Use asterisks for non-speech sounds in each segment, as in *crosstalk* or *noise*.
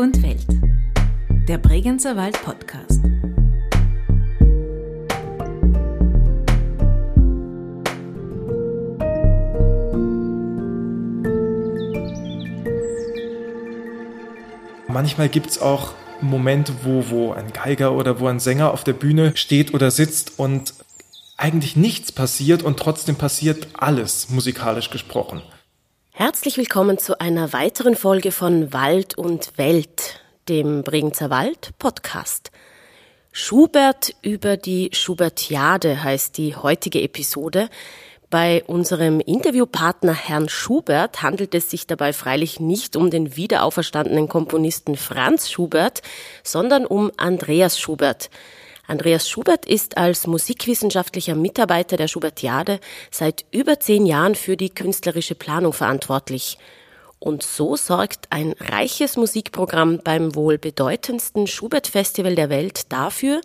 und Welt. Der Bregenzer Wald Podcast. Manchmal gibt es auch Momente, wo, wo ein Geiger oder wo ein Sänger auf der Bühne steht oder sitzt und eigentlich nichts passiert und trotzdem passiert alles, musikalisch gesprochen. Herzlich willkommen zu einer weiteren Folge von Wald und Welt, dem Bregenzer Wald Podcast. Schubert über die Schubertiade heißt die heutige Episode. Bei unserem Interviewpartner Herrn Schubert handelt es sich dabei freilich nicht um den wiederauferstandenen Komponisten Franz Schubert, sondern um Andreas Schubert. Andreas Schubert ist als musikwissenschaftlicher Mitarbeiter der Schubertiade seit über zehn Jahren für die künstlerische Planung verantwortlich. Und so sorgt ein reiches Musikprogramm beim wohl bedeutendsten Schubert-Festival der Welt dafür,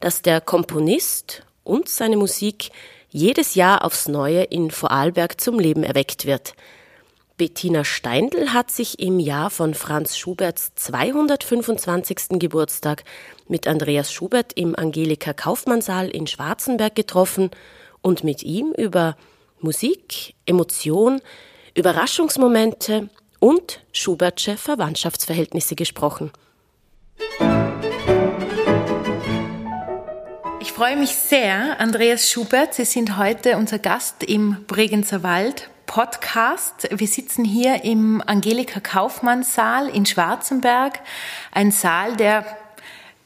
dass der Komponist und seine Musik jedes Jahr aufs Neue in Vorarlberg zum Leben erweckt wird. Bettina Steindl hat sich im Jahr von Franz Schuberts 225. Geburtstag mit Andreas Schubert im Angelika Kaufmannsaal in Schwarzenberg getroffen und mit ihm über Musik, Emotion, Überraschungsmomente und Schubertsche Verwandtschaftsverhältnisse gesprochen. freue mich sehr, Andreas Schubert. Sie sind heute unser Gast im Bregenzer Wald Podcast. Wir sitzen hier im Angelika Kaufmanns Saal in Schwarzenberg. Ein Saal, der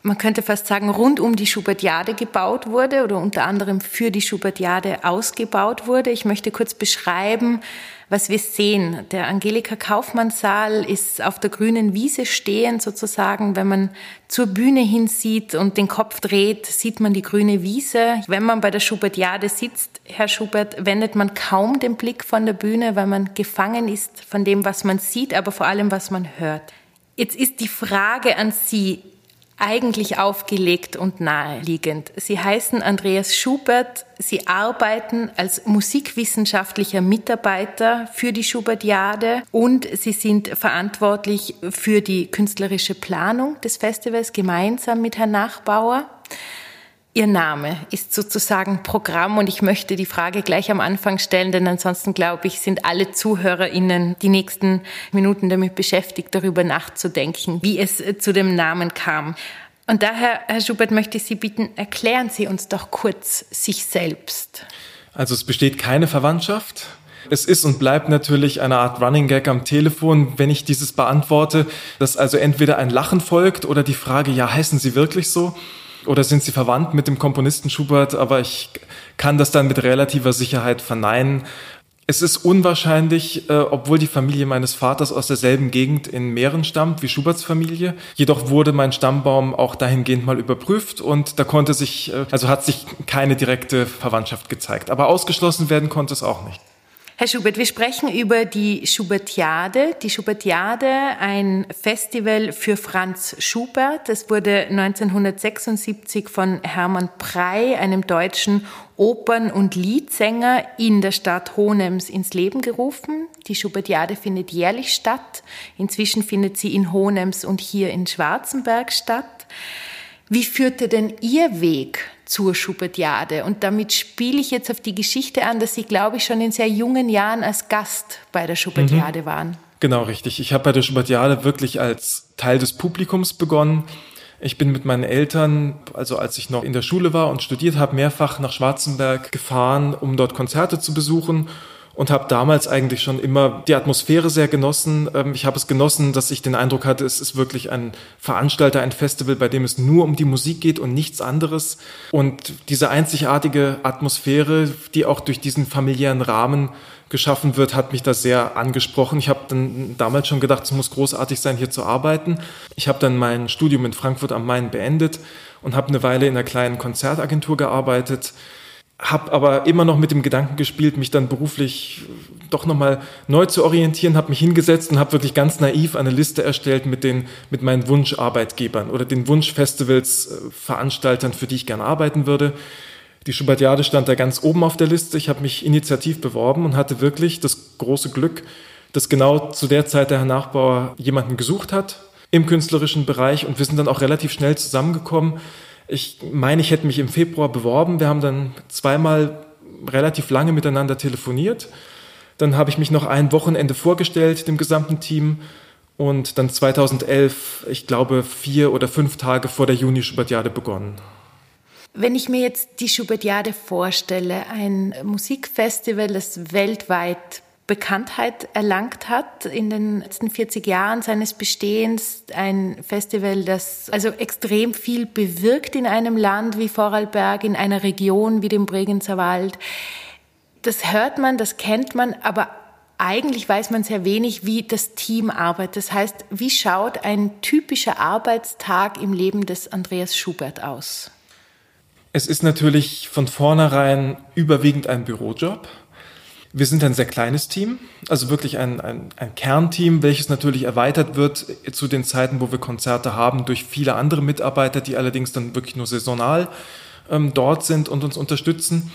man könnte fast sagen, rund um die Schubertiade gebaut wurde oder unter anderem für die Schubertiade ausgebaut wurde. Ich möchte kurz beschreiben, was wir sehen. Der Angelika Kaufmannssaal ist auf der grünen Wiese stehend sozusagen. Wenn man zur Bühne hinsieht und den Kopf dreht, sieht man die grüne Wiese. Wenn man bei der Schubertiade sitzt, Herr Schubert, wendet man kaum den Blick von der Bühne, weil man gefangen ist von dem, was man sieht, aber vor allem, was man hört. Jetzt ist die Frage an Sie, eigentlich aufgelegt und naheliegend. Sie heißen Andreas Schubert. Sie arbeiten als musikwissenschaftlicher Mitarbeiter für die Schubertiade und Sie sind verantwortlich für die künstlerische Planung des Festivals gemeinsam mit Herrn Nachbauer. Ihr Name ist sozusagen Programm und ich möchte die Frage gleich am Anfang stellen, denn ansonsten glaube ich, sind alle ZuhörerInnen die nächsten Minuten damit beschäftigt, darüber nachzudenken, wie es zu dem Namen kam. Und daher, Herr Schubert, möchte ich Sie bitten, erklären Sie uns doch kurz sich selbst. Also es besteht keine Verwandtschaft. Es ist und bleibt natürlich eine Art Running Gag am Telefon, wenn ich dieses beantworte, dass also entweder ein Lachen folgt oder die Frage, ja, heißen Sie wirklich so? Oder sind Sie verwandt mit dem Komponisten Schubert? Aber ich kann das dann mit relativer Sicherheit verneinen. Es ist unwahrscheinlich, äh, obwohl die Familie meines Vaters aus derselben Gegend in Mähren stammt wie Schuberts Familie. Jedoch wurde mein Stammbaum auch dahingehend mal überprüft und da konnte sich, äh, also hat sich keine direkte Verwandtschaft gezeigt. Aber ausgeschlossen werden konnte es auch nicht. Herr Schubert, wir sprechen über die Schubertiade. Die Schubertiade, ein Festival für Franz Schubert. Es wurde 1976 von Hermann Prey, einem deutschen Opern- und Liedsänger, in der Stadt Hohenems ins Leben gerufen. Die Schubertiade findet jährlich statt. Inzwischen findet sie in Hohenems und hier in Schwarzenberg statt. Wie führte denn Ihr Weg zur Schubertiade? Und damit spiele ich jetzt auf die Geschichte an, dass Sie, glaube ich, schon in sehr jungen Jahren als Gast bei der Schubertiade mhm. waren. Genau, richtig. Ich habe bei der Schubertiade wirklich als Teil des Publikums begonnen. Ich bin mit meinen Eltern, also als ich noch in der Schule war und studiert habe, mehrfach nach Schwarzenberg gefahren, um dort Konzerte zu besuchen und habe damals eigentlich schon immer die Atmosphäre sehr genossen. Ähm, ich habe es genossen, dass ich den Eindruck hatte, es ist wirklich ein Veranstalter, ein Festival, bei dem es nur um die Musik geht und nichts anderes. Und diese einzigartige Atmosphäre, die auch durch diesen familiären Rahmen geschaffen wird, hat mich da sehr angesprochen. Ich habe dann damals schon gedacht, es muss großartig sein, hier zu arbeiten. Ich habe dann mein Studium in Frankfurt am Main beendet und habe eine Weile in einer kleinen Konzertagentur gearbeitet habe aber immer noch mit dem Gedanken gespielt, mich dann beruflich doch nochmal neu zu orientieren, habe mich hingesetzt und habe wirklich ganz naiv eine Liste erstellt mit den mit meinen Wunscharbeitgebern oder den Wunschfestivals äh, Veranstaltern, für die ich gerne arbeiten würde. Die Schubertiade stand da ganz oben auf der Liste. Ich habe mich initiativ beworben und hatte wirklich das große Glück, dass genau zu der Zeit der Herr Nachbauer jemanden gesucht hat, im künstlerischen Bereich und wir sind dann auch relativ schnell zusammengekommen. Ich meine, ich hätte mich im Februar beworben. Wir haben dann zweimal relativ lange miteinander telefoniert. Dann habe ich mich noch ein Wochenende vorgestellt, dem gesamten Team. Und dann 2011, ich glaube, vier oder fünf Tage vor der Juni-Schubertiade begonnen. Wenn ich mir jetzt die Schubertiade vorstelle, ein Musikfestival, das weltweit Bekanntheit erlangt hat in den letzten 40 Jahren seines Bestehens. Ein Festival, das also extrem viel bewirkt in einem Land wie Vorarlberg, in einer Region wie dem Bregenzer Wald. Das hört man, das kennt man, aber eigentlich weiß man sehr wenig, wie das Team arbeitet. Das heißt, wie schaut ein typischer Arbeitstag im Leben des Andreas Schubert aus? Es ist natürlich von vornherein überwiegend ein Bürojob. Wir sind ein sehr kleines Team, also wirklich ein, ein, ein, Kernteam, welches natürlich erweitert wird zu den Zeiten, wo wir Konzerte haben, durch viele andere Mitarbeiter, die allerdings dann wirklich nur saisonal ähm, dort sind und uns unterstützen.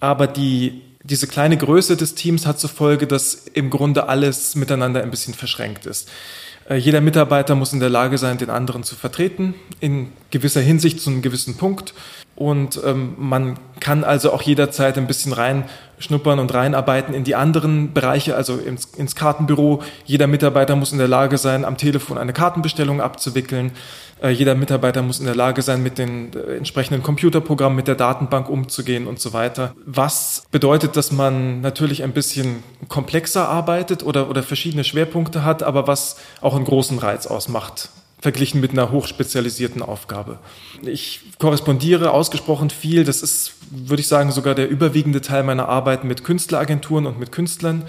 Aber die, diese kleine Größe des Teams hat zur Folge, dass im Grunde alles miteinander ein bisschen verschränkt ist. Äh, jeder Mitarbeiter muss in der Lage sein, den anderen zu vertreten, in gewisser Hinsicht zu einem gewissen Punkt. Und ähm, man kann also auch jederzeit ein bisschen reinschnuppern und reinarbeiten in die anderen Bereiche, also ins, ins Kartenbüro. Jeder Mitarbeiter muss in der Lage sein, am Telefon eine Kartenbestellung abzuwickeln. Äh, jeder Mitarbeiter muss in der Lage sein, mit den äh, entsprechenden Computerprogrammen, mit der Datenbank umzugehen und so weiter. Was bedeutet, dass man natürlich ein bisschen komplexer arbeitet oder, oder verschiedene Schwerpunkte hat, aber was auch einen großen Reiz ausmacht verglichen mit einer hochspezialisierten Aufgabe. Ich korrespondiere ausgesprochen viel. Das ist, würde ich sagen, sogar der überwiegende Teil meiner Arbeit mit Künstleragenturen und mit Künstlern.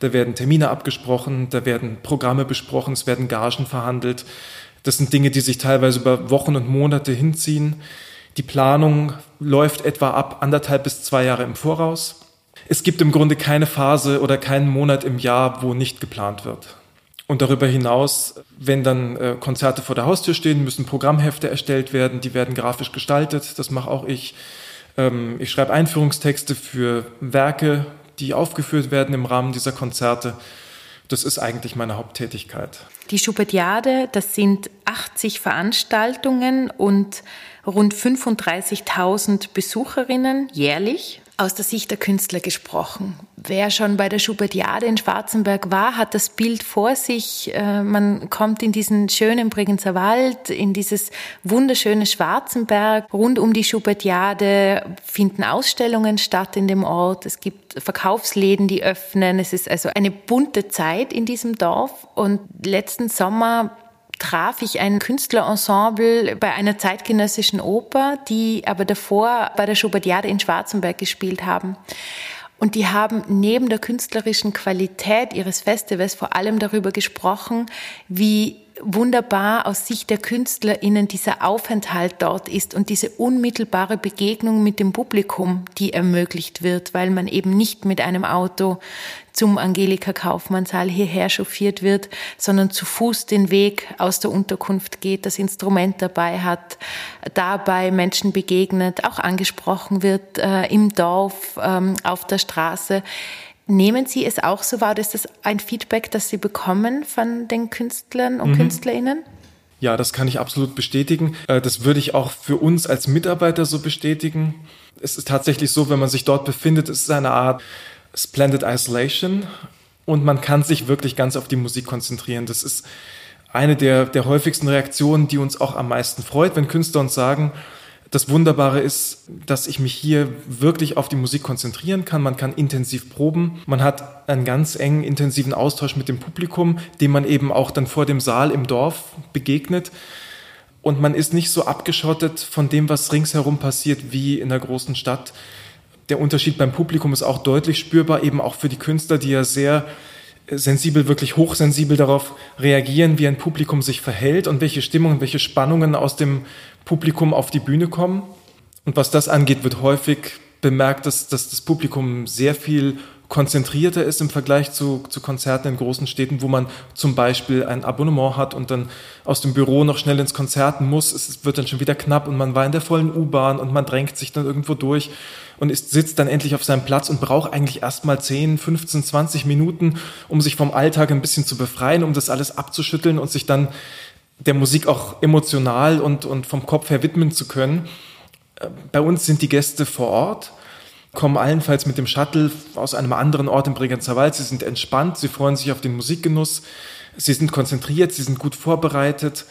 Da werden Termine abgesprochen, da werden Programme besprochen, es werden Gagen verhandelt. Das sind Dinge, die sich teilweise über Wochen und Monate hinziehen. Die Planung läuft etwa ab anderthalb bis zwei Jahre im Voraus. Es gibt im Grunde keine Phase oder keinen Monat im Jahr, wo nicht geplant wird. Und darüber hinaus, wenn dann äh, Konzerte vor der Haustür stehen, müssen Programmhefte erstellt werden, die werden grafisch gestaltet, das mache auch ich. Ähm, ich schreibe Einführungstexte für Werke, die aufgeführt werden im Rahmen dieser Konzerte. Das ist eigentlich meine Haupttätigkeit. Die Schubertiade, das sind 80 Veranstaltungen und rund 35.000 Besucherinnen jährlich aus der Sicht der Künstler gesprochen. Wer schon bei der Schubertiade in Schwarzenberg war, hat das Bild vor sich. Äh, man kommt in diesen schönen Bregenzer Wald, in dieses wunderschöne Schwarzenberg. Rund um die Schubertiade finden Ausstellungen statt in dem Ort. Es gibt Verkaufsläden, die öffnen. Es ist also eine bunte Zeit in diesem Dorf. Und letzten Sommer traf ich ein Künstlerensemble bei einer zeitgenössischen Oper, die aber davor bei der Schubertiade in Schwarzenberg gespielt haben. Und die haben neben der künstlerischen Qualität ihres Festivals vor allem darüber gesprochen, wie wunderbar aus Sicht der KünstlerInnen dieser Aufenthalt dort ist und diese unmittelbare Begegnung mit dem Publikum, die ermöglicht wird, weil man eben nicht mit einem Auto zum Angelika Kaufmannssaal hierher chauffiert wird, sondern zu Fuß den Weg aus der Unterkunft geht, das Instrument dabei hat, dabei Menschen begegnet, auch angesprochen wird äh, im Dorf, ähm, auf der Straße. Nehmen Sie es auch so wahr oder ist das ein Feedback, das Sie bekommen von den Künstlern und mhm. Künstlerinnen? Ja, das kann ich absolut bestätigen. Äh, das würde ich auch für uns als Mitarbeiter so bestätigen. Es ist tatsächlich so, wenn man sich dort befindet, es ist eine Art Splendid Isolation und man kann sich wirklich ganz auf die Musik konzentrieren. Das ist eine der, der häufigsten Reaktionen, die uns auch am meisten freut, wenn Künstler uns sagen, das Wunderbare ist, dass ich mich hier wirklich auf die Musik konzentrieren kann. Man kann intensiv proben. Man hat einen ganz engen, intensiven Austausch mit dem Publikum, dem man eben auch dann vor dem Saal im Dorf begegnet. Und man ist nicht so abgeschottet von dem, was ringsherum passiert, wie in der großen Stadt. Der Unterschied beim Publikum ist auch deutlich spürbar, eben auch für die Künstler, die ja sehr sensibel, wirklich hochsensibel darauf reagieren, wie ein Publikum sich verhält und welche Stimmungen, welche Spannungen aus dem Publikum auf die Bühne kommen. Und was das angeht, wird häufig bemerkt, dass, dass das Publikum sehr viel konzentrierter ist im Vergleich zu, zu Konzerten in großen Städten, wo man zum Beispiel ein Abonnement hat und dann aus dem Büro noch schnell ins Konzert muss. Es wird dann schon wieder knapp und man war in der vollen U-Bahn und man drängt sich dann irgendwo durch und ist, sitzt dann endlich auf seinem Platz und braucht eigentlich erstmal 10, 15, 20 Minuten, um sich vom Alltag ein bisschen zu befreien, um das alles abzuschütteln und sich dann der Musik auch emotional und, und vom Kopf her widmen zu können. Äh, bei uns sind die Gäste vor Ort, kommen allenfalls mit dem Shuttle aus einem anderen Ort im Bregenzer Wald. Sie sind entspannt, sie freuen sich auf den Musikgenuss, sie sind konzentriert, sie sind gut vorbereitet.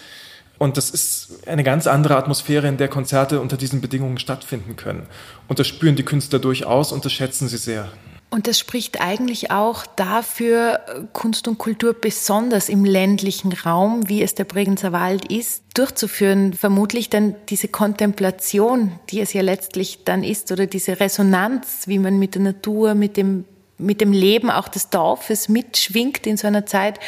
Und das ist eine ganz andere Atmosphäre, in der Konzerte unter diesen Bedingungen stattfinden können. Und das spüren die Künstler durchaus und das schätzen sie sehr. Und das spricht eigentlich auch dafür, Kunst und Kultur besonders im ländlichen Raum, wie es der Bregenzer Wald ist, durchzuführen. Vermutlich dann diese Kontemplation, die es ja letztlich dann ist, oder diese Resonanz, wie man mit der Natur, mit dem, mit dem Leben auch des Dorfes mitschwingt in so einer Zeit,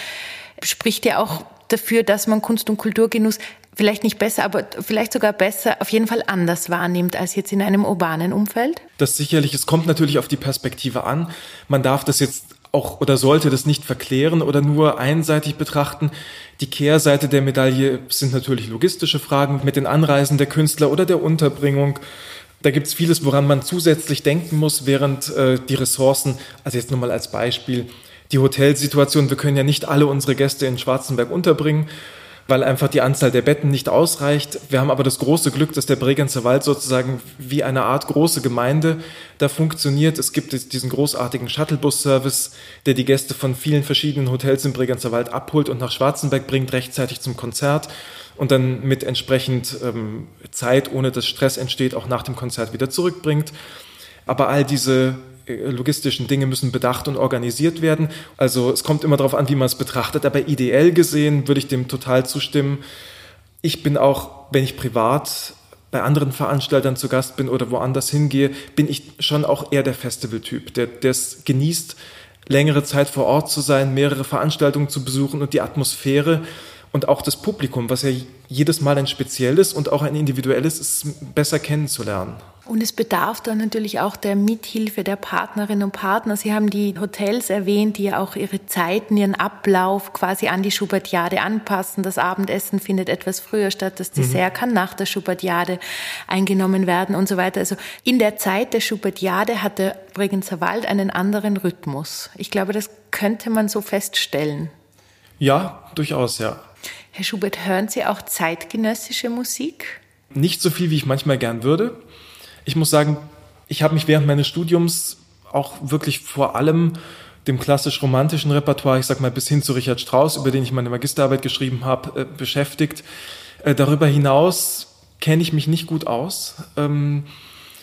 spricht ja auch dafür, dass man Kunst- und Kulturgenuss vielleicht nicht besser, aber vielleicht sogar besser, auf jeden Fall anders wahrnimmt als jetzt in einem urbanen Umfeld? Das sicherlich, es kommt natürlich auf die Perspektive an. Man darf das jetzt auch oder sollte das nicht verklären oder nur einseitig betrachten. Die Kehrseite der Medaille sind natürlich logistische Fragen mit den Anreisen der Künstler oder der Unterbringung. Da gibt es vieles, woran man zusätzlich denken muss, während äh, die Ressourcen, also jetzt nur mal als Beispiel, die Hotelsituation, wir können ja nicht alle unsere Gäste in Schwarzenberg unterbringen weil einfach die Anzahl der Betten nicht ausreicht. Wir haben aber das große Glück, dass der Bregenzer Wald sozusagen wie eine Art große Gemeinde da funktioniert. Es gibt diesen großartigen Shuttlebus-Service, der die Gäste von vielen verschiedenen Hotels im Bregenzer Wald abholt und nach Schwarzenberg bringt, rechtzeitig zum Konzert und dann mit entsprechend ähm, Zeit, ohne dass Stress entsteht, auch nach dem Konzert wieder zurückbringt. Aber all diese logistischen Dinge müssen bedacht und organisiert werden. Also es kommt immer darauf an, wie man es betrachtet, aber ideell gesehen würde ich dem total zustimmen. Ich bin auch, wenn ich privat bei anderen Veranstaltern zu Gast bin oder woanders hingehe, bin ich schon auch eher der Festivaltyp, der es genießt, längere Zeit vor Ort zu sein, mehrere Veranstaltungen zu besuchen und die Atmosphäre und auch das Publikum, was ja jedes Mal ein spezielles und auch ein individuelles ist, besser kennenzulernen. Und es bedarf dann natürlich auch der Mithilfe der Partnerinnen und Partner. Sie haben die Hotels erwähnt, die ja auch ihre Zeiten, ihren Ablauf quasi an die Schubertiade anpassen. Das Abendessen findet etwas früher statt, das Dessert mhm. kann nach der Schubertiade eingenommen werden und so weiter. Also in der Zeit der Schubertiade hat der Bregenzer Wald einen anderen Rhythmus. Ich glaube, das könnte man so feststellen. Ja, durchaus, ja. Herr Schubert, hören Sie auch zeitgenössische Musik? Nicht so viel, wie ich manchmal gern würde. Ich muss sagen, ich habe mich während meines Studiums auch wirklich vor allem dem klassisch-romantischen Repertoire, ich sag mal bis hin zu Richard Strauss, über den ich meine Magisterarbeit geschrieben habe, äh, beschäftigt. Äh, darüber hinaus kenne ich mich nicht gut aus, ähm,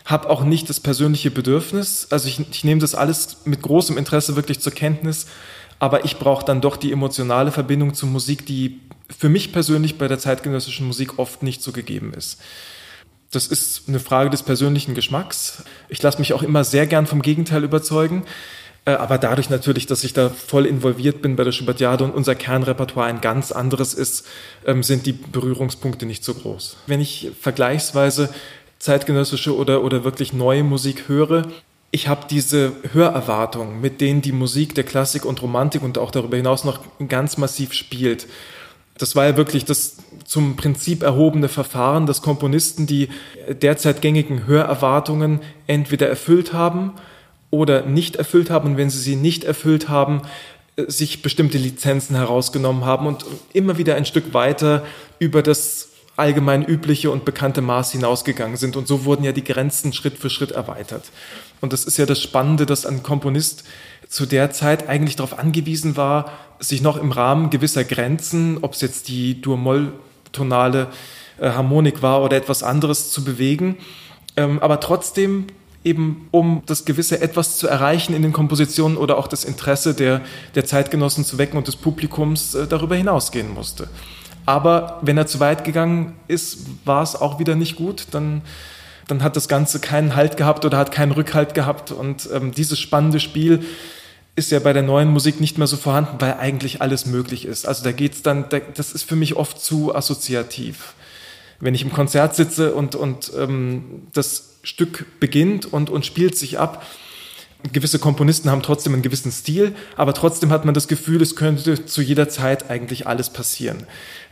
habe auch nicht das persönliche Bedürfnis. Also ich, ich nehme das alles mit großem Interesse wirklich zur Kenntnis, aber ich brauche dann doch die emotionale Verbindung zur Musik, die für mich persönlich bei der zeitgenössischen Musik oft nicht so gegeben ist. Das ist eine Frage des persönlichen Geschmacks. Ich lasse mich auch immer sehr gern vom Gegenteil überzeugen. Äh, aber dadurch natürlich, dass ich da voll involviert bin bei der Schubertiade und unser Kernrepertoire ein ganz anderes ist, ähm, sind die Berührungspunkte nicht so groß. Wenn ich vergleichsweise zeitgenössische oder, oder wirklich neue Musik höre, ich habe diese Hörerwartung, mit denen die Musik der Klassik und Romantik und auch darüber hinaus noch ganz massiv spielt. Das war ja wirklich das zum Prinzip erhobene Verfahren, dass Komponisten die derzeit gängigen Hörerwartungen entweder erfüllt haben oder nicht erfüllt haben. Und wenn sie sie nicht erfüllt haben, sich bestimmte Lizenzen herausgenommen haben und immer wieder ein Stück weiter über das allgemein übliche und bekannte Maß hinausgegangen sind. Und so wurden ja die Grenzen Schritt für Schritt erweitert. Und das ist ja das Spannende, dass ein Komponist zu der Zeit eigentlich darauf angewiesen war, sich noch im Rahmen gewisser Grenzen, ob es jetzt die Dur-Moll-tonale äh, Harmonik war oder etwas anderes, zu bewegen. Ähm, aber trotzdem eben um das gewisse etwas zu erreichen in den Kompositionen oder auch das Interesse der, der Zeitgenossen zu wecken und des Publikums äh, darüber hinausgehen musste. Aber wenn er zu weit gegangen ist, war es auch wieder nicht gut. Dann, dann hat das Ganze keinen Halt gehabt oder hat keinen Rückhalt gehabt. Und ähm, dieses spannende Spiel ist ja bei der neuen Musik nicht mehr so vorhanden, weil eigentlich alles möglich ist. Also da geht's dann, da, das ist für mich oft zu assoziativ. Wenn ich im Konzert sitze und, und ähm, das Stück beginnt und, und spielt sich ab, gewisse Komponisten haben trotzdem einen gewissen Stil, aber trotzdem hat man das Gefühl, es könnte zu jeder Zeit eigentlich alles passieren.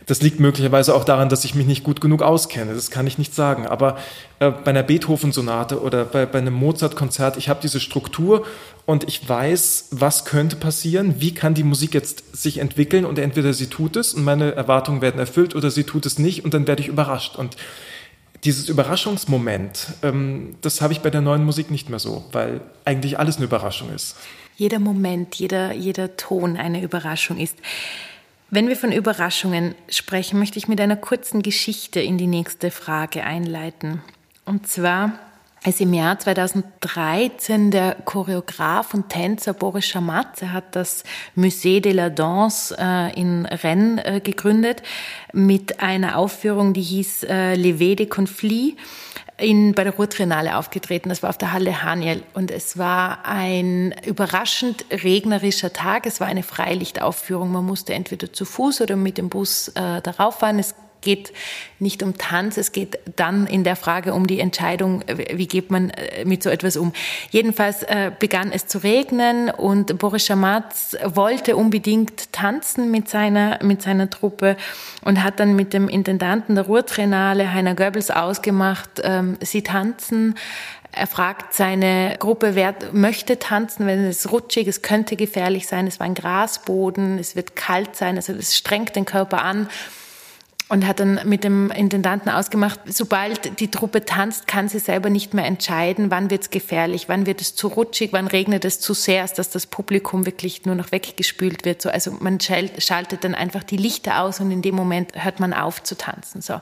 Das liegt möglicherweise auch daran, dass ich mich nicht gut genug auskenne. Das kann ich nicht sagen. Aber äh, bei einer Beethoven-Sonate oder bei, bei einem Mozart-Konzert, ich habe diese Struktur und ich weiß, was könnte passieren, wie kann die Musik jetzt sich entwickeln und entweder sie tut es und meine Erwartungen werden erfüllt oder sie tut es nicht und dann werde ich überrascht. Und dieses Überraschungsmoment, ähm, das habe ich bei der neuen Musik nicht mehr so, weil eigentlich alles eine Überraschung ist. Jeder Moment, jeder, jeder Ton eine Überraschung ist. Wenn wir von Überraschungen sprechen, möchte ich mit einer kurzen Geschichte in die nächste Frage einleiten. Und zwar als im Jahr 2013 der Choreograf und Tänzer Boris Schamatze hat das Musée de la Danse äh, in Rennes äh, gegründet mit einer Aufführung, die hieß äh, Levé de Conflit in, bei der Ruhrtriennale aufgetreten. Das war auf der Halle Haniel und es war ein überraschend regnerischer Tag. Es war eine Freilichtaufführung. Man musste entweder zu Fuß oder mit dem Bus äh, darauf fahren. Es geht nicht um Tanz, es geht dann in der Frage um die Entscheidung, wie geht man äh, mit so etwas um. Jedenfalls äh, begann es zu regnen und Boris Schamatz wollte unbedingt tanzen mit seiner, mit seiner Truppe und hat dann mit dem Intendanten der Ruhrtriennale, Heiner Goebbels, ausgemacht, ähm, sie tanzen. Er fragt seine Gruppe, wer möchte tanzen, wenn es rutschig, es könnte gefährlich sein, es war ein Grasboden, es wird kalt sein, also es strengt den Körper an und hat dann mit dem Intendanten ausgemacht, sobald die Truppe tanzt, kann sie selber nicht mehr entscheiden, wann wird es gefährlich, wann wird es zu rutschig, wann regnet es zu sehr, dass das Publikum wirklich nur noch weggespült wird. So, also man schaltet dann einfach die Lichter aus und in dem Moment hört man auf zu tanzen. So.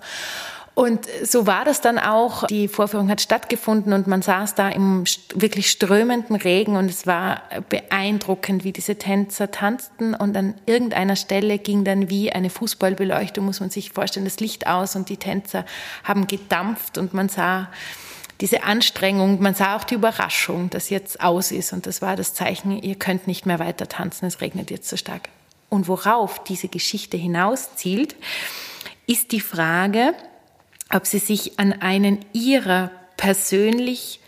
Und so war das dann auch. Die Vorführung hat stattgefunden und man saß da im wirklich strömenden Regen und es war beeindruckend, wie diese Tänzer tanzten. Und an irgendeiner Stelle ging dann wie eine Fußballbeleuchtung, muss man sich vorstellen, das Licht aus und die Tänzer haben gedampft und man sah diese Anstrengung, man sah auch die Überraschung, dass jetzt aus ist. Und das war das Zeichen, ihr könnt nicht mehr weiter tanzen, es regnet jetzt so stark. Und worauf diese Geschichte hinauszielt, ist die Frage, ob sie sich an einen ihrer persönlich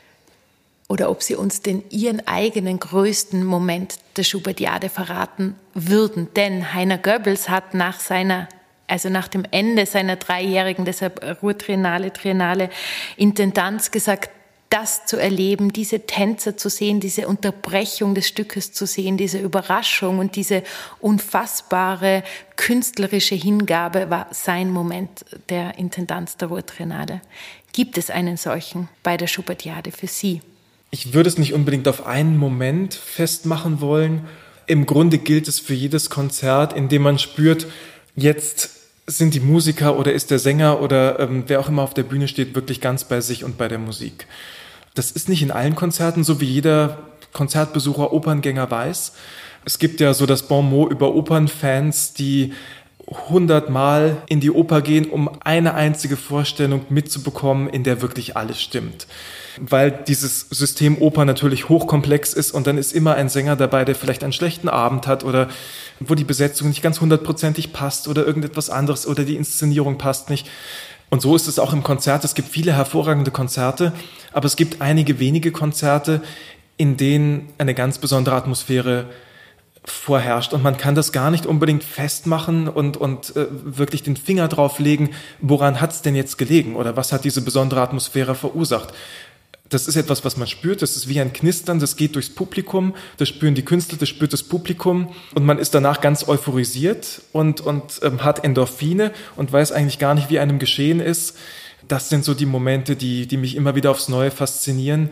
oder ob sie uns den ihren eigenen größten Moment der Schubertiade verraten würden. Denn Heiner Goebbels hat nach seiner also nach dem Ende seiner dreijährigen, deshalb Ruhrtriennale, Triennale Intendanz gesagt, das zu erleben, diese Tänzer zu sehen, diese Unterbrechung des Stückes zu sehen, diese Überraschung und diese unfassbare künstlerische Hingabe war sein Moment der Intendanz der Ruhrtriennale. Gibt es einen solchen bei der Schubertiade für Sie? Ich würde es nicht unbedingt auf einen Moment festmachen wollen. Im Grunde gilt es für jedes Konzert, in dem man spürt, jetzt sind die Musiker oder ist der Sänger oder ähm, wer auch immer auf der Bühne steht, wirklich ganz bei sich und bei der Musik. Das ist nicht in allen Konzerten so, wie jeder Konzertbesucher, Operngänger weiß. Es gibt ja so das Bon mot über Opernfans, die hundertmal in die Oper gehen, um eine einzige Vorstellung mitzubekommen, in der wirklich alles stimmt. Weil dieses System Oper natürlich hochkomplex ist und dann ist immer ein Sänger dabei, der vielleicht einen schlechten Abend hat oder wo die Besetzung nicht ganz hundertprozentig passt oder irgendetwas anderes oder die Inszenierung passt nicht. Und so ist es auch im Konzert. Es gibt viele hervorragende Konzerte, aber es gibt einige wenige Konzerte, in denen eine ganz besondere Atmosphäre vorherrscht. Und man kann das gar nicht unbedingt festmachen und, und äh, wirklich den Finger drauf legen, woran hat es denn jetzt gelegen oder was hat diese besondere Atmosphäre verursacht das ist etwas, was man spürt. Das ist wie ein Knistern, das geht durchs Publikum, das spüren die Künstler, das spürt das Publikum und man ist danach ganz euphorisiert und, und ähm, hat Endorphine und weiß eigentlich gar nicht, wie einem geschehen ist. Das sind so die Momente, die, die mich immer wieder aufs Neue faszinieren.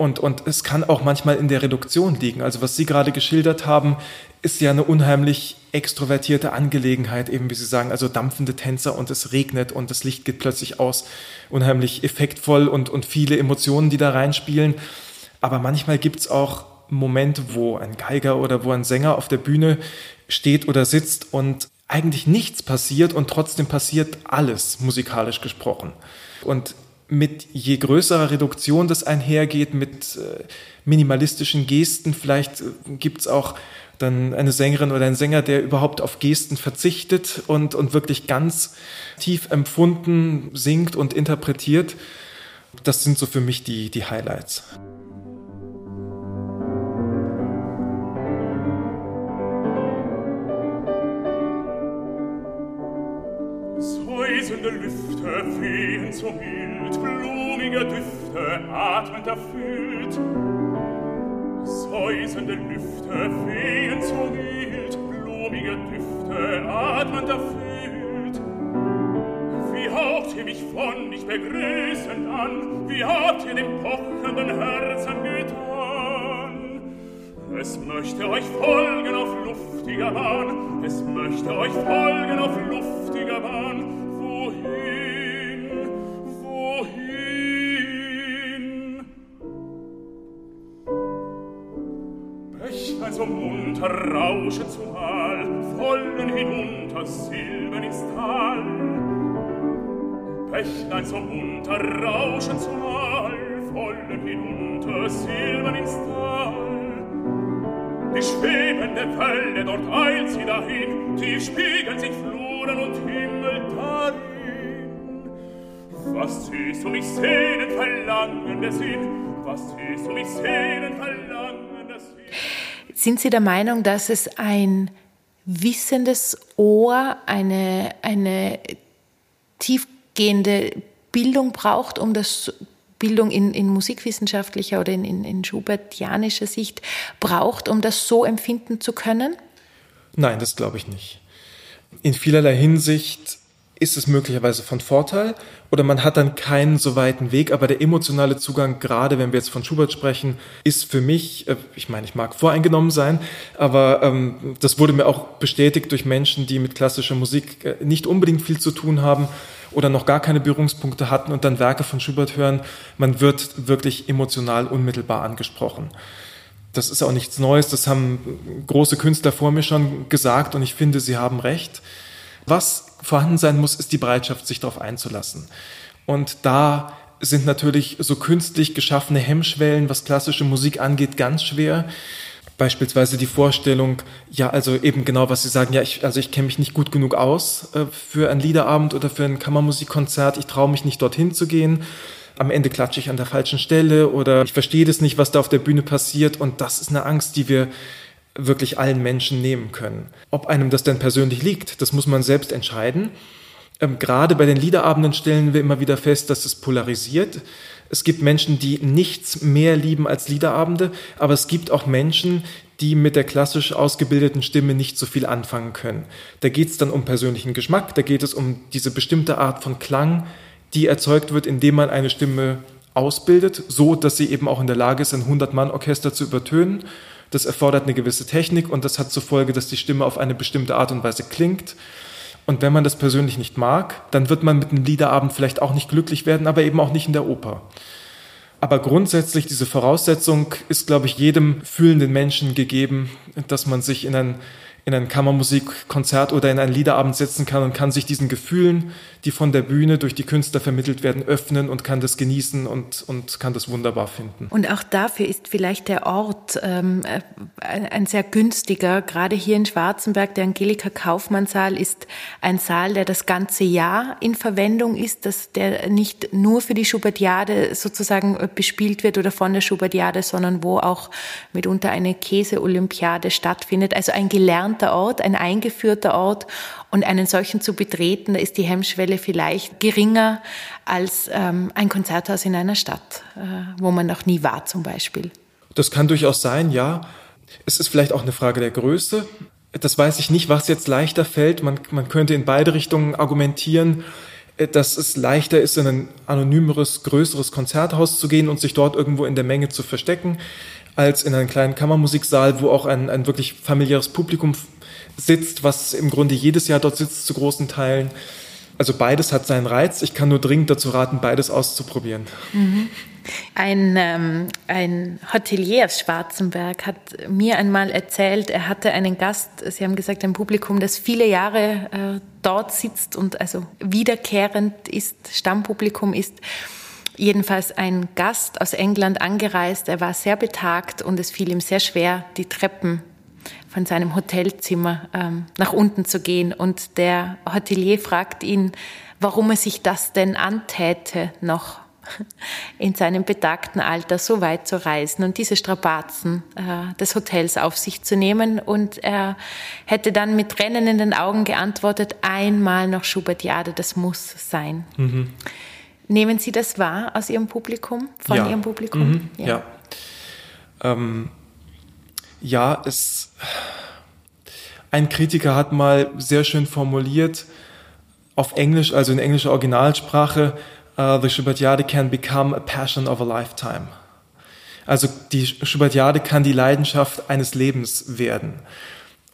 Und, und es kann auch manchmal in der Reduktion liegen. Also was Sie gerade geschildert haben, ist ja eine unheimlich extrovertierte Angelegenheit, eben wie Sie sagen, also dampfende Tänzer und es regnet und das Licht geht plötzlich aus. Unheimlich effektvoll und, und viele Emotionen, die da reinspielen. Aber manchmal gibt's auch Momente, wo ein Geiger oder wo ein Sänger auf der Bühne steht oder sitzt und eigentlich nichts passiert und trotzdem passiert alles, musikalisch gesprochen. Und mit je größerer Reduktion das einhergeht, mit äh, minimalistischen Gesten. Vielleicht äh, gibt es auch dann eine Sängerin oder einen Sänger, der überhaupt auf Gesten verzichtet und, und wirklich ganz tief empfunden singt und interpretiert. Das sind so für mich die, die Highlights. Säusende Lüfte fehlen zum Himmel blumige Düfte atmend erfüllt. Säusende Lüfte wehen so mild, blumige Düfte atmend erfüllt. Wie habt ihr mich von nicht begrüßend an, wie habt ihr dem pochenden Herzen getan? Es möchte euch folgen auf luftiger Bahn, es möchte euch folgen auf luftiger Bahn, wohin, So munter rauschen zumal, vollen hinunter Silben ins Tal. Bächlein so munter rauschen zumal, vollen hinunter Silben ins Tal. Die schwebende Welle, dort eilt sie dahin, die spiegeln sich Fluren und Himmel darin. Was siehst du mich sehnen, verlangende Sinn? Was siehst du mich sehnen, verlangende? Sind Sie der Meinung, dass es ein wissendes Ohr, eine, eine tiefgehende Bildung braucht, um das Bildung in, in musikwissenschaftlicher oder in, in, in schubertianischer Sicht braucht, um das so empfinden zu können? Nein, das glaube ich nicht. In vielerlei Hinsicht ist es möglicherweise von Vorteil oder man hat dann keinen so weiten Weg, aber der emotionale Zugang, gerade wenn wir jetzt von Schubert sprechen, ist für mich, äh, ich meine, ich mag voreingenommen sein, aber ähm, das wurde mir auch bestätigt durch Menschen, die mit klassischer Musik äh, nicht unbedingt viel zu tun haben oder noch gar keine Berührungspunkte hatten und dann Werke von Schubert hören, man wird wirklich emotional unmittelbar angesprochen. Das ist auch nichts Neues, das haben große Künstler vor mir schon gesagt und ich finde, sie haben recht. Was vorhanden sein muss, ist die Bereitschaft, sich darauf einzulassen. Und da sind natürlich so künstlich geschaffene Hemmschwellen, was klassische Musik angeht, ganz schwer. Beispielsweise die Vorstellung, ja, also eben genau, was Sie sagen, ja, ich, also ich kenne mich nicht gut genug aus äh, für einen Liederabend oder für ein Kammermusikkonzert, ich traue mich nicht dorthin zu gehen. Am Ende klatsche ich an der falschen Stelle oder ich verstehe das nicht, was da auf der Bühne passiert. Und das ist eine Angst, die wir wirklich allen Menschen nehmen können. Ob einem das denn persönlich liegt, das muss man selbst entscheiden. Ähm, gerade bei den Liederabenden stellen wir immer wieder fest, dass es polarisiert. Es gibt Menschen, die nichts mehr lieben als Liederabende, aber es gibt auch Menschen, die mit der klassisch ausgebildeten Stimme nicht so viel anfangen können. Da geht es dann um persönlichen Geschmack, da geht es um diese bestimmte Art von Klang, die erzeugt wird, indem man eine Stimme ausbildet, so dass sie eben auch in der Lage ist, ein 100-Mann-Orchester zu übertönen. Das erfordert eine gewisse Technik und das hat zur Folge, dass die Stimme auf eine bestimmte Art und Weise klingt. Und wenn man das persönlich nicht mag, dann wird man mit einem Liederabend vielleicht auch nicht glücklich werden, aber eben auch nicht in der Oper. Aber grundsätzlich diese Voraussetzung ist, glaube ich, jedem fühlenden Menschen gegeben, dass man sich in ein in ein Kammermusikkonzert oder in einen Liederabend setzen kann und kann sich diesen Gefühlen, die von der Bühne durch die Künstler vermittelt werden, öffnen und kann das genießen und, und kann das wunderbar finden. Und auch dafür ist vielleicht der Ort ähm, ein, ein sehr günstiger. Gerade hier in Schwarzenberg, der Angelika Kaufmann-Saal ist ein Saal, der das ganze Jahr in Verwendung ist, dass der nicht nur für die Schubertiade sozusagen bespielt wird oder von der Schubertiade, sondern wo auch mitunter eine Käse-Olympiade stattfindet. Also ein gelernter Ort, ein eingeführter Ort und einen solchen zu betreten, da ist die Hemmschwelle vielleicht geringer als ähm, ein Konzerthaus in einer Stadt, äh, wo man noch nie war zum Beispiel. Das kann durchaus sein, ja. Es ist vielleicht auch eine Frage der Größe. Das weiß ich nicht, was jetzt leichter fällt. Man, man könnte in beide Richtungen argumentieren dass es leichter ist, in ein anonymeres, größeres Konzerthaus zu gehen und sich dort irgendwo in der Menge zu verstecken als in einem kleinen Kammermusiksaal, wo auch ein, ein wirklich familiäres Publikum sitzt, was im Grunde jedes Jahr dort sitzt zu großen Teilen. Also beides hat seinen Reiz. Ich kann nur dringend dazu raten, beides auszuprobieren. Mhm. Ein, ähm, ein Hotelier aus Schwarzenberg hat mir einmal erzählt, er hatte einen Gast, Sie haben gesagt, ein Publikum, das viele Jahre äh, dort sitzt und also wiederkehrend ist, Stammpublikum ist jedenfalls ein Gast aus England angereist. Er war sehr betagt und es fiel ihm sehr schwer, die Treppen von seinem Hotelzimmer ähm, nach unten zu gehen. Und der Hotelier fragt ihn, warum er sich das denn antäte, noch in seinem betagten Alter so weit zu reisen und diese Strapazen äh, des Hotels auf sich zu nehmen. Und er hätte dann mit Tränen in den Augen geantwortet, einmal noch Schubertiade, das muss sein. Mhm. Nehmen Sie das wahr aus Ihrem Publikum, von ja. Ihrem Publikum? Mhm. Ja. Ja. Ähm, ja, es, ein Kritiker hat mal sehr schön formuliert, auf Englisch, also in englischer Originalsprache, the Schubertiade can become a passion of a lifetime. Also die Schubertiade kann die Leidenschaft eines Lebens werden.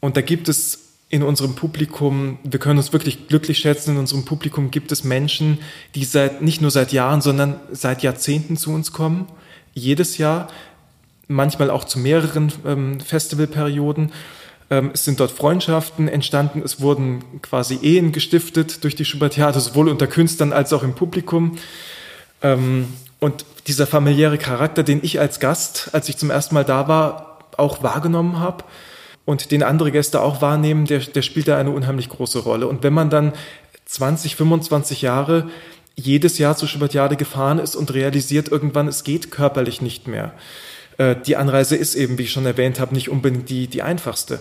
Und da gibt es in unserem Publikum, wir können uns wirklich glücklich schätzen, in unserem Publikum gibt es Menschen, die seit, nicht nur seit Jahren, sondern seit Jahrzehnten zu uns kommen, jedes Jahr, manchmal auch zu mehreren ähm, Festivalperioden es sind dort Freundschaften entstanden, es wurden quasi Ehen gestiftet durch die Schubertiade, sowohl unter Künstlern als auch im Publikum. Ähm, und dieser familiäre Charakter, den ich als Gast, als ich zum ersten Mal da war, auch wahrgenommen habe und den andere Gäste auch wahrnehmen, der, der spielt da eine unheimlich große Rolle. Und wenn man dann 20, 25 Jahre jedes Jahr zur Schubertiade gefahren ist und realisiert irgendwann, es geht körperlich nicht mehr, die Anreise ist eben, wie ich schon erwähnt habe, nicht unbedingt die, die einfachste.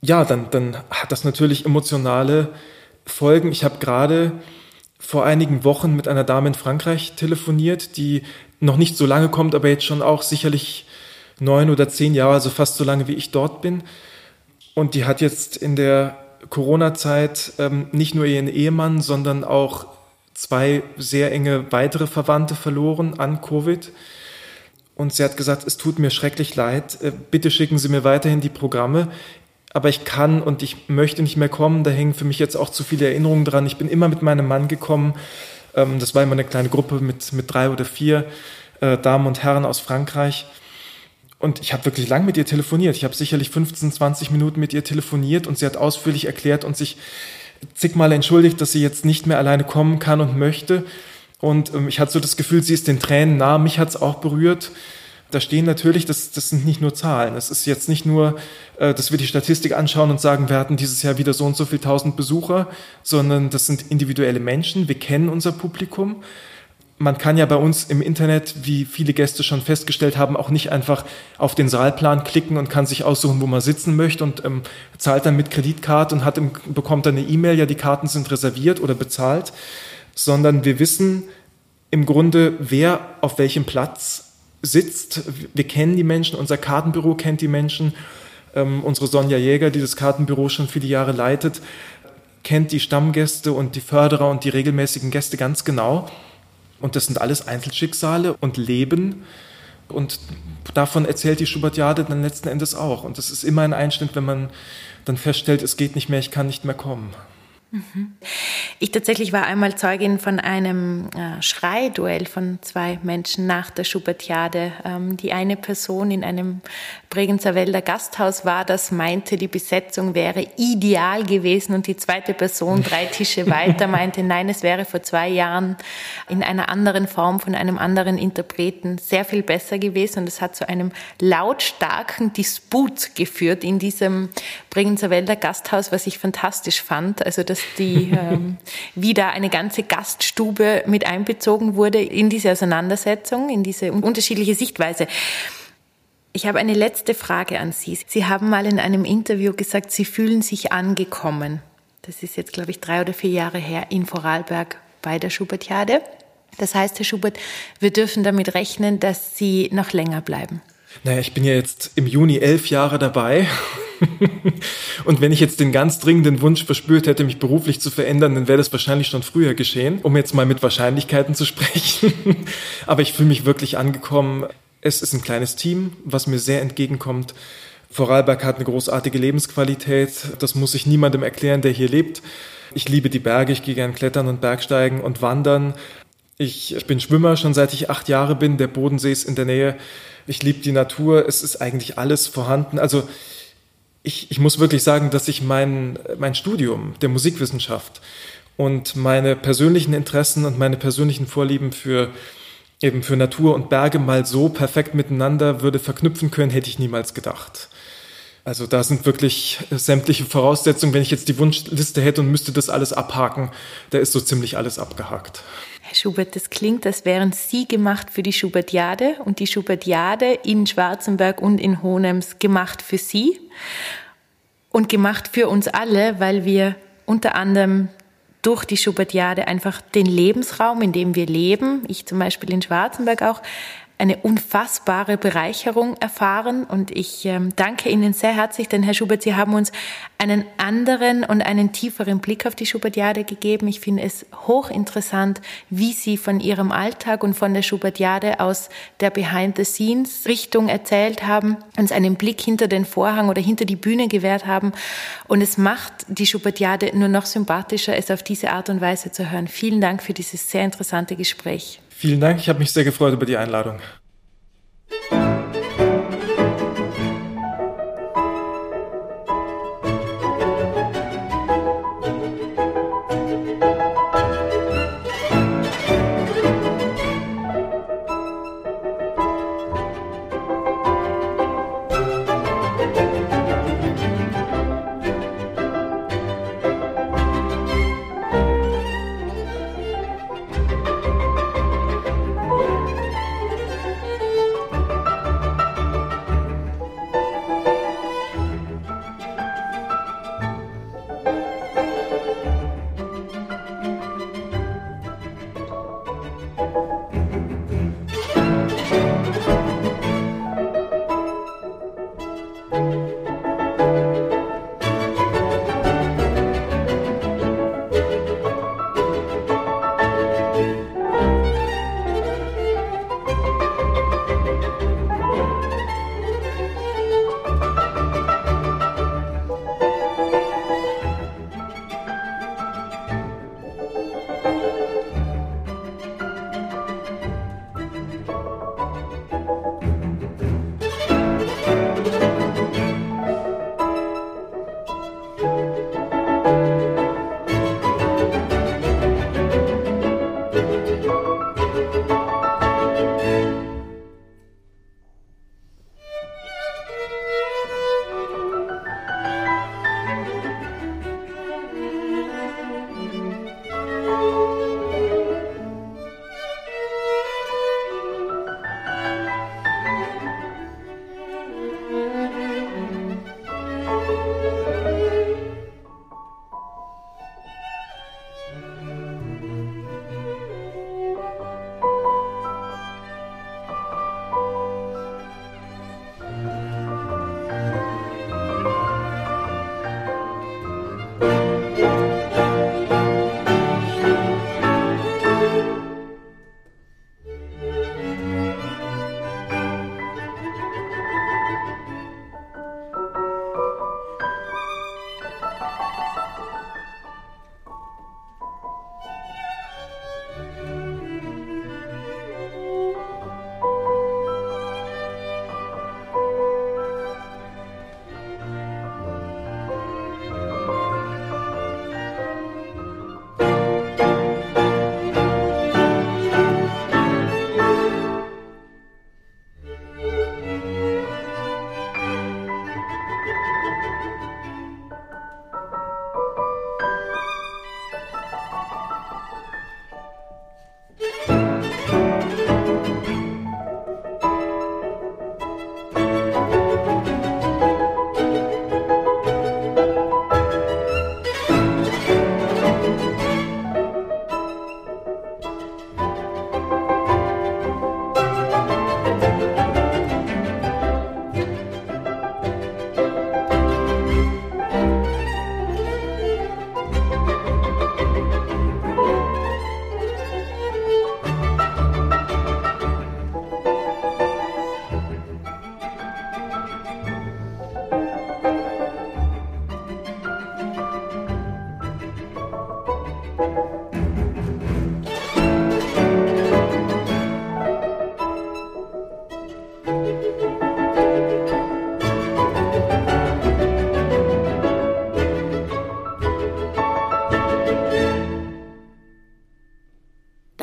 Ja, dann, dann hat das natürlich emotionale Folgen. Ich habe gerade vor einigen Wochen mit einer Dame in Frankreich telefoniert, die noch nicht so lange kommt, aber jetzt schon auch sicherlich neun oder zehn Jahre, also fast so lange wie ich dort bin. Und die hat jetzt in der Corona-Zeit ähm, nicht nur ihren Ehemann, sondern auch zwei sehr enge weitere Verwandte verloren an Covid. Und sie hat gesagt, es tut mir schrecklich leid, äh, bitte schicken Sie mir weiterhin die Programme, aber ich kann und ich möchte nicht mehr kommen, da hängen für mich jetzt auch zu viele Erinnerungen dran. Ich bin immer mit meinem Mann gekommen, ähm, das war immer eine kleine Gruppe mit, mit drei oder vier äh, Damen und Herren aus Frankreich. Und ich habe wirklich lang mit ihr telefoniert. Ich habe sicherlich 15, 20 Minuten mit ihr telefoniert und sie hat ausführlich erklärt und sich zigmal entschuldigt, dass sie jetzt nicht mehr alleine kommen kann und möchte. Und ähm, ich hatte so das Gefühl, sie ist den Tränen nah. Mich hat es auch berührt. Da stehen natürlich, das, das sind nicht nur Zahlen. Es ist jetzt nicht nur, äh, dass wir die Statistik anschauen und sagen, wir hatten dieses Jahr wieder so und so viel tausend Besucher, sondern das sind individuelle Menschen. Wir kennen unser Publikum. Man kann ja bei uns im Internet, wie viele Gäste schon festgestellt haben, auch nicht einfach auf den Saalplan klicken und kann sich aussuchen, wo man sitzen möchte und ähm, zahlt dann mit Kreditkarte und hat im, bekommt dann eine E-Mail, ja, die Karten sind reserviert oder bezahlt sondern wir wissen im Grunde, wer auf welchem Platz sitzt. Wir kennen die Menschen, unser Kartenbüro kennt die Menschen. Ähm, unsere Sonja Jäger, die das Kartenbüro schon viele Jahre leitet, kennt die Stammgäste und die Förderer und die regelmäßigen Gäste ganz genau. Und das sind alles Einzelschicksale und Leben. Und davon erzählt die Schubertiade dann letzten Endes auch. Und das ist immer ein Einschnitt, wenn man dann feststellt, es geht nicht mehr, ich kann nicht mehr kommen. Ich tatsächlich war einmal Zeugin von einem äh, Schreiduell von zwei Menschen nach der Schubertiade. Ähm, die eine Person in einem Bregenzer Wälder Gasthaus war, das meinte, die Besetzung wäre ideal gewesen und die zweite Person drei Tische *laughs* weiter meinte, nein, es wäre vor zwei Jahren in einer anderen Form von einem anderen Interpreten sehr viel besser gewesen und es hat zu einem lautstarken Disput geführt in diesem Bregenzer Wälder Gasthaus, was ich fantastisch fand. Also das die *laughs* ähm, wieder eine ganze Gaststube mit einbezogen wurde in diese Auseinandersetzung, in diese unterschiedliche Sichtweise. Ich habe eine letzte Frage an Sie. Sie haben mal in einem Interview gesagt, Sie fühlen sich angekommen. Das ist jetzt, glaube ich, drei oder vier Jahre her in Vorarlberg bei der Schubertiade. Das heißt, Herr Schubert, wir dürfen damit rechnen, dass Sie noch länger bleiben. Naja, ich bin ja jetzt im Juni elf Jahre dabei. *laughs* und wenn ich jetzt den ganz dringenden Wunsch verspürt hätte, mich beruflich zu verändern, dann wäre das wahrscheinlich schon früher geschehen, um jetzt mal mit Wahrscheinlichkeiten zu sprechen. *laughs* Aber ich fühle mich wirklich angekommen. Es ist ein kleines Team, was mir sehr entgegenkommt. Vorarlberg hat eine großartige Lebensqualität. Das muss ich niemandem erklären, der hier lebt. Ich liebe die Berge, ich gehe gern klettern und Bergsteigen und wandern. Ich, bin Schwimmer schon seit ich acht Jahre bin. Der Bodensee ist in der Nähe. Ich liebe die Natur. Es ist eigentlich alles vorhanden. Also ich, ich muss wirklich sagen, dass ich mein, mein Studium der Musikwissenschaft und meine persönlichen Interessen und meine persönlichen Vorlieben für eben für Natur und Berge mal so perfekt miteinander würde verknüpfen können, hätte ich niemals gedacht. Also da sind wirklich sämtliche Voraussetzungen. Wenn ich jetzt die Wunschliste hätte und müsste das alles abhaken, da ist so ziemlich alles abgehakt. Herr Schubert, das klingt, als wären Sie gemacht für die Schubertiade und die Schubertiade in Schwarzenberg und in Hohenems gemacht für Sie und gemacht für uns alle, weil wir unter anderem durch die Schubertiade einfach den Lebensraum, in dem wir leben, ich zum Beispiel in Schwarzenberg auch, eine unfassbare Bereicherung erfahren und ich ähm, danke Ihnen sehr herzlich, denn Herr Schubert, Sie haben uns einen anderen und einen tieferen Blick auf die Schubertiade gegeben. Ich finde es hochinteressant, wie Sie von Ihrem Alltag und von der Schubertiade aus der Behind-the-Scenes-Richtung erzählt haben, uns einen Blick hinter den Vorhang oder hinter die Bühne gewährt haben und es macht die Schubertiade nur noch sympathischer, es auf diese Art und Weise zu hören. Vielen Dank für dieses sehr interessante Gespräch. Vielen Dank, ich habe mich sehr gefreut über die Einladung.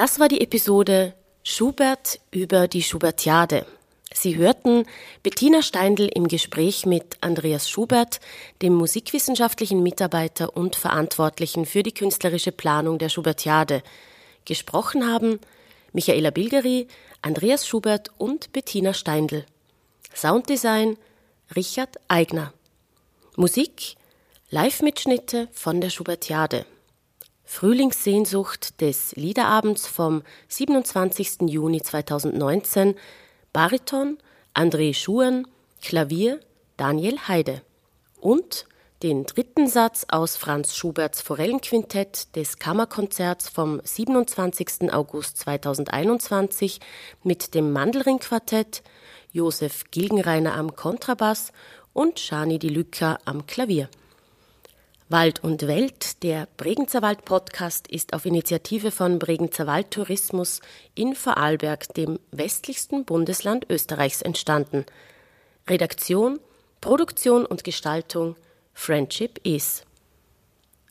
Das war die Episode Schubert über die Schubertiade. Sie hörten Bettina Steindl im Gespräch mit Andreas Schubert, dem musikwissenschaftlichen Mitarbeiter und Verantwortlichen für die künstlerische Planung der Schubertiade. Gesprochen haben Michaela Bilgeri, Andreas Schubert und Bettina Steindl. Sounddesign Richard Eigner. Musik Live-Mitschnitte von der Schubertiade. Frühlingssehnsucht des Liederabends vom 27. Juni 2019 Bariton André Schuhen, Klavier Daniel Heide und den dritten Satz aus Franz Schuberts Forellenquintett des Kammerkonzerts vom 27. August 2021 mit dem Mandelringquartett, Josef Gilgenreiner am Kontrabass und Shani Di Lücker am Klavier. Wald und Welt, der Bregenzer Wald Podcast, ist auf Initiative von Bregenzer Wald Tourismus in Vorarlberg, dem westlichsten Bundesland Österreichs, entstanden. Redaktion, Produktion und Gestaltung Friendship is.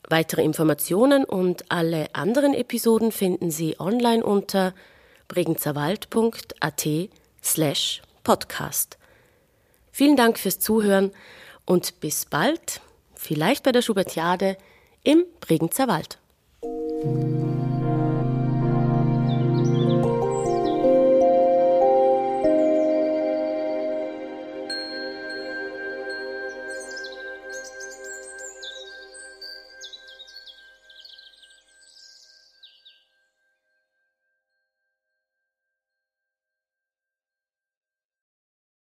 Weitere Informationen und alle anderen Episoden finden Sie online unter bregenzerwald.at slash podcast. Vielen Dank fürs Zuhören und bis bald vielleicht bei der Schubertiade im Bregenzer Wald.